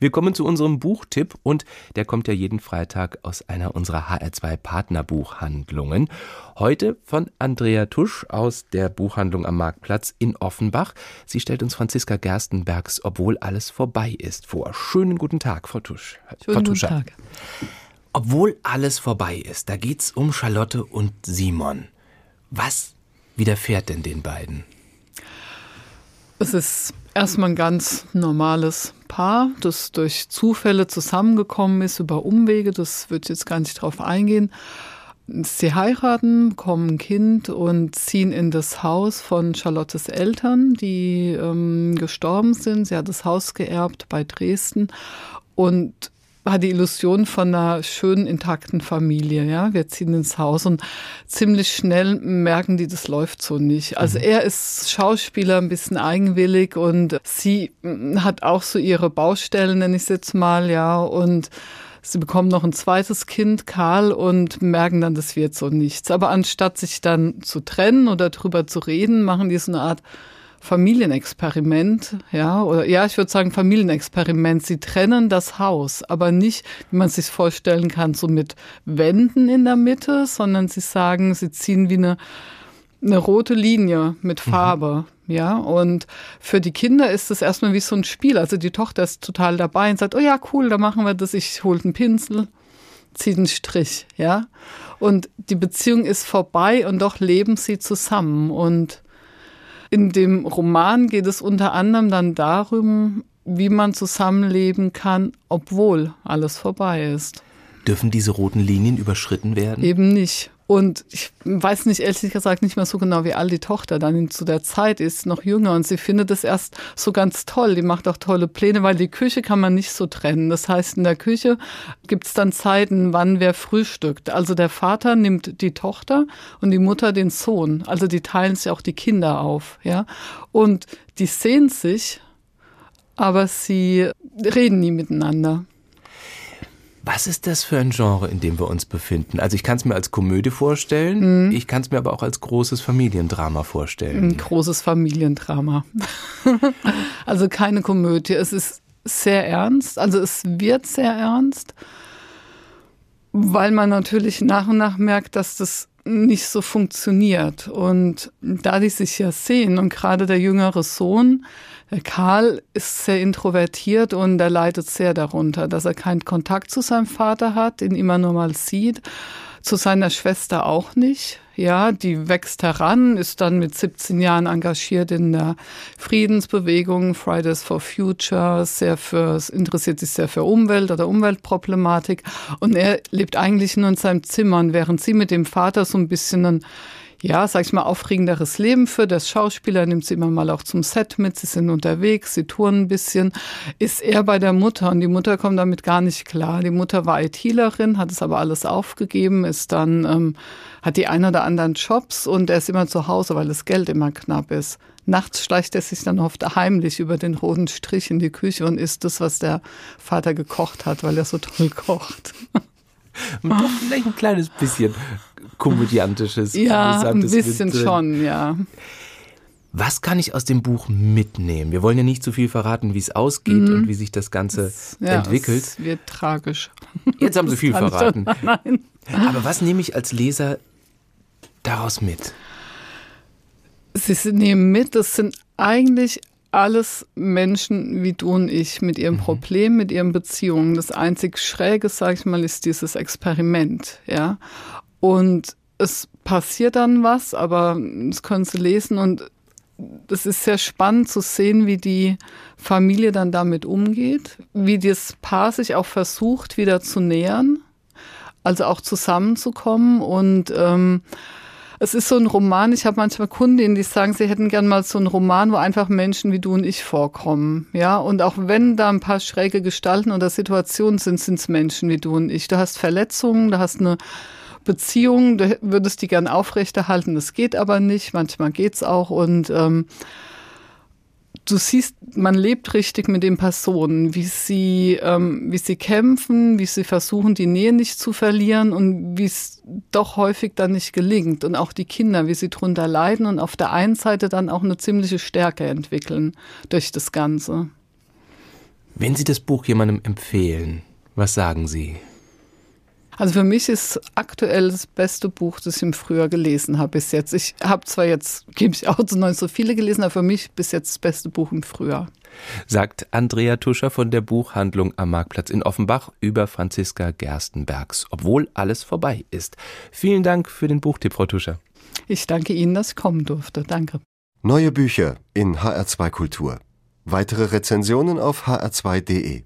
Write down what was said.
Wir kommen zu unserem Buchtipp und der kommt ja jeden Freitag aus einer unserer HR2 Partnerbuchhandlungen. Heute von Andrea Tusch aus der Buchhandlung am Marktplatz in Offenbach. Sie stellt uns Franziska Gerstenbergs Obwohl alles vorbei ist vor. Schönen guten Tag, Frau Tusch. Schönen Frau guten Tag. Obwohl alles vorbei ist, da geht's um Charlotte und Simon. Was widerfährt denn den beiden? Es ist erstmal ein ganz normales Paar, das durch Zufälle zusammengekommen ist, über Umwege, das ich jetzt gar nicht drauf eingehen. Sie heiraten, bekommen ein Kind und ziehen in das Haus von Charlottes Eltern, die ähm, gestorben sind. Sie hat das Haus geerbt bei Dresden und hat die Illusion von einer schönen, intakten Familie. Ja, wir ziehen ins Haus und ziemlich schnell merken die, das läuft so nicht. Also mhm. er ist Schauspieler, ein bisschen eigenwillig und sie mm, hat auch so ihre Baustellen, nenne ich es jetzt mal, ja, und Sie bekommen noch ein zweites Kind, Karl, und merken dann, das wird so nichts. Aber anstatt sich dann zu trennen oder drüber zu reden, machen die so eine Art Familienexperiment, ja, oder ja, ich würde sagen Familienexperiment. Sie trennen das Haus, aber nicht, wie man sich vorstellen kann, so mit Wänden in der Mitte, sondern sie sagen, sie ziehen wie eine, eine rote Linie mit mhm. Farbe. Mhm. Ja, und für die Kinder ist es erstmal wie so ein Spiel. Also die Tochter ist total dabei und sagt, oh ja, cool, da machen wir das. Ich hole einen Pinsel, ziehe einen Strich, ja. Und die Beziehung ist vorbei und doch leben sie zusammen. Und in dem Roman geht es unter anderem dann darum, wie man zusammenleben kann, obwohl alles vorbei ist. Dürfen diese roten Linien überschritten werden? Eben nicht. Und ich weiß nicht, ehrlich gesagt, nicht mehr so genau, wie alt die Tochter dann zu der Zeit ist, noch jünger. Und sie findet es erst so ganz toll. Die macht auch tolle Pläne, weil die Küche kann man nicht so trennen. Das heißt, in der Küche gibt es dann Zeiten, wann wer frühstückt. Also der Vater nimmt die Tochter und die Mutter den Sohn. Also die teilen sich auch die Kinder auf, ja. Und die sehen sich, aber sie reden nie miteinander. Was ist das für ein Genre, in dem wir uns befinden? Also ich kann es mir als Komödie vorstellen, mhm. ich kann es mir aber auch als großes Familiendrama vorstellen. Ein großes Familiendrama. also keine Komödie. Es ist sehr ernst, also es wird sehr ernst, weil man natürlich nach und nach merkt, dass das nicht so funktioniert. Und da die sich ja sehen und gerade der jüngere Sohn, Karl ist sehr introvertiert und er leidet sehr darunter, dass er keinen Kontakt zu seinem Vater hat, ihn immer nur mal sieht, zu seiner Schwester auch nicht. Ja, die wächst heran, ist dann mit 17 Jahren engagiert in der Friedensbewegung Fridays for Future, sehr für, interessiert sich sehr für Umwelt oder Umweltproblematik. Und er lebt eigentlich nur in seinem Zimmer, während sie mit dem Vater so ein bisschen ein ja, sag ich mal, aufregenderes Leben für das Schauspieler, nimmt sie immer mal auch zum Set mit, sie sind unterwegs, sie touren ein bisschen, ist er bei der Mutter und die Mutter kommt damit gar nicht klar. Die Mutter war ITlerin, hat es aber alles aufgegeben, ist dann, ähm, hat die ein oder anderen Jobs und er ist immer zu Hause, weil das Geld immer knapp ist. Nachts schleicht er sich dann oft heimlich über den roten Strich in die Küche und isst das, was der Vater gekocht hat, weil er so toll kocht. Doch vielleicht ein kleines bisschen komödiantisches. Ja, ein bisschen schon, ja. Was kann ich aus dem Buch mitnehmen? Wir wollen ja nicht zu viel verraten, wie es ausgeht mhm. und wie sich das Ganze es, ja, entwickelt. Es wird tragisch. Jetzt haben Sie viel verraten. Nein. Aber was nehme ich als Leser daraus mit? Sie nehmen mit, das sind eigentlich alles Menschen wie du und ich mit ihrem mhm. Problem, mit ihren Beziehungen. Das einzig Schräge, sage ich mal, ist dieses Experiment, ja. Und es passiert dann was, aber das können Sie lesen und es ist sehr spannend zu sehen, wie die Familie dann damit umgeht, wie das Paar sich auch versucht, wieder zu nähern, also auch zusammenzukommen und ähm, es ist so ein Roman, ich habe manchmal Kundinnen, die sagen, sie hätten gern mal so einen Roman, wo einfach Menschen wie du und ich vorkommen. Ja, und auch wenn da ein paar schräge Gestalten oder Situationen sind, sind es Menschen wie du und ich. Du hast Verletzungen, du hast eine Beziehung, du würdest die gern aufrechterhalten, das geht aber nicht, manchmal geht's auch und ähm, du siehst, man lebt richtig mit den Personen, wie sie, ähm, wie sie kämpfen, wie sie versuchen, die Nähe nicht zu verlieren und wie es doch häufig dann nicht gelingt. Und auch die Kinder, wie sie drunter leiden und auf der einen Seite dann auch eine ziemliche Stärke entwickeln durch das Ganze. Wenn Sie das Buch jemandem empfehlen, was sagen Sie? Also für mich ist aktuell das beste Buch, das ich im Frühjahr gelesen habe bis jetzt. Ich habe zwar jetzt, gebe ich auch zu neu so viele gelesen, aber für mich bis jetzt das beste Buch im Frühjahr. Sagt Andrea Tuscher von der Buchhandlung am Marktplatz in Offenbach über Franziska Gerstenbergs, obwohl alles vorbei ist. Vielen Dank für den Buchtipp, Frau Tuscher. Ich danke Ihnen, dass ich kommen durfte. Danke. Neue Bücher in HR2 Kultur. Weitere Rezensionen auf hr2.de.